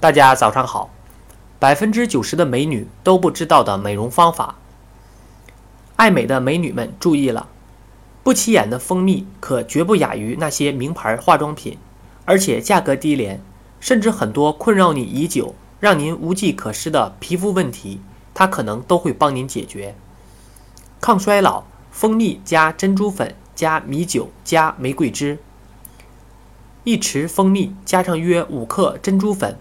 大家早上好。百分之九十的美女都不知道的美容方法，爱美的美女们注意了，不起眼的蜂蜜可绝不亚于那些名牌化妆品，而且价格低廉，甚至很多困扰你已久、让您无计可施的皮肤问题，它可能都会帮您解决。抗衰老，蜂蜜加珍珠粉加米酒加玫瑰汁，一匙蜂蜜加上约五克珍珠粉。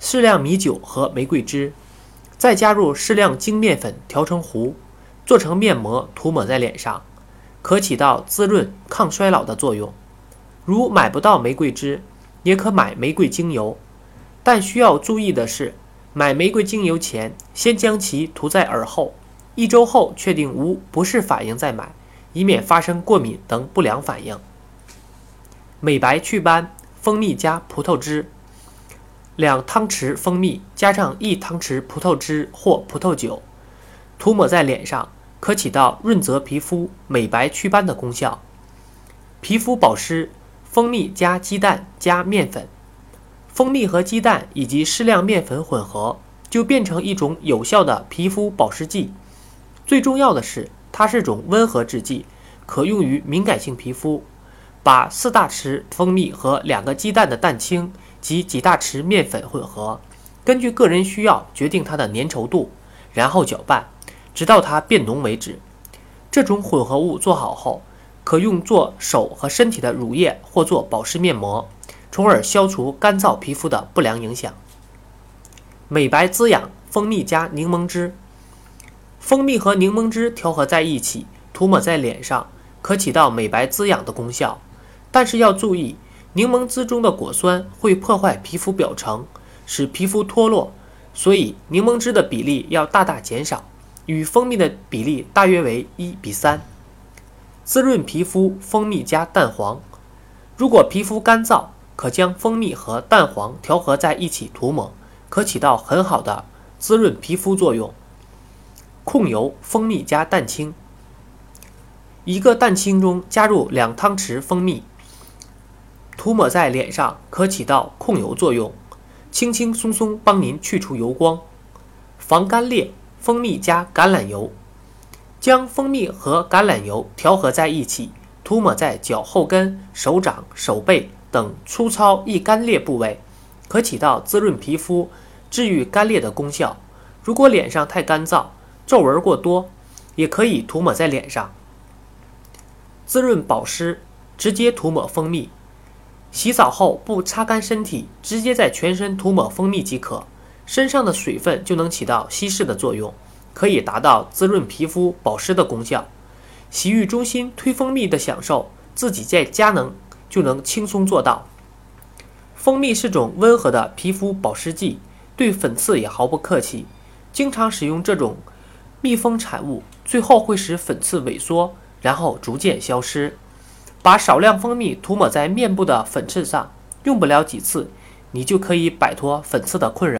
适量米酒和玫瑰汁，再加入适量精面粉调成糊，做成面膜涂抹在脸上，可起到滋润、抗衰老的作用。如买不到玫瑰汁，也可买玫瑰精油，但需要注意的是，买玫瑰精油前先将其涂在耳后，一周后确定无不适反应再买，以免发生过敏等不良反应。美白祛斑，蜂蜜加葡萄汁。两汤匙蜂蜜加上一汤匙葡萄汁或葡萄酒，涂抹在脸上，可起到润泽皮肤、美白祛斑的功效。皮肤保湿，蜂蜜加鸡蛋加面粉，蜂蜜和鸡蛋以及适量面粉混合，就变成一种有效的皮肤保湿剂。最重要的是，它是种温和制剂，可用于敏感性皮肤。把四大匙蜂蜜和两个鸡蛋的蛋清。及几大匙面粉混合，根据个人需要决定它的粘稠度，然后搅拌，直到它变浓为止。这种混合物做好后，可用做手和身体的乳液或做保湿面膜，从而消除干燥皮肤的不良影响。美白滋养，蜂蜜加柠檬汁。蜂蜜和柠檬汁调和在一起，涂抹在脸上，可起到美白滋养的功效，但是要注意。柠檬汁中的果酸会破坏皮肤表层，使皮肤脱落，所以柠檬汁的比例要大大减少，与蜂蜜的比例大约为一比三。滋润皮肤，蜂蜜加蛋黄。如果皮肤干燥，可将蜂蜜和蛋黄调和在一起涂抹，可起到很好的滋润皮肤作用。控油，蜂蜜加蛋清。一个蛋清中加入两汤匙蜂蜜。涂抹在脸上可起到控油作用，轻轻松松帮您去除油光。防干裂，蜂蜜加橄榄油，将蜂蜜和橄榄油调和在一起，涂抹在脚后跟、手掌、手背等粗糙易干裂部位，可起到滋润皮肤、治愈干裂的功效。如果脸上太干燥、皱纹过多，也可以涂抹在脸上。滋润保湿，直接涂抹蜂蜜。洗澡后不擦干身体，直接在全身涂抹蜂蜜即可，身上的水分就能起到稀释的作用，可以达到滋润皮肤、保湿的功效。洗浴中心推蜂蜜的享受，自己在家能就能轻松做到。蜂蜜是种温和的皮肤保湿剂，对粉刺也毫不客气。经常使用这种蜜蜂产物，最后会使粉刺萎缩，然后逐渐消失。把少量蜂蜜涂抹在面部的粉刺上，用不了几次，你就可以摆脱粉刺的困扰。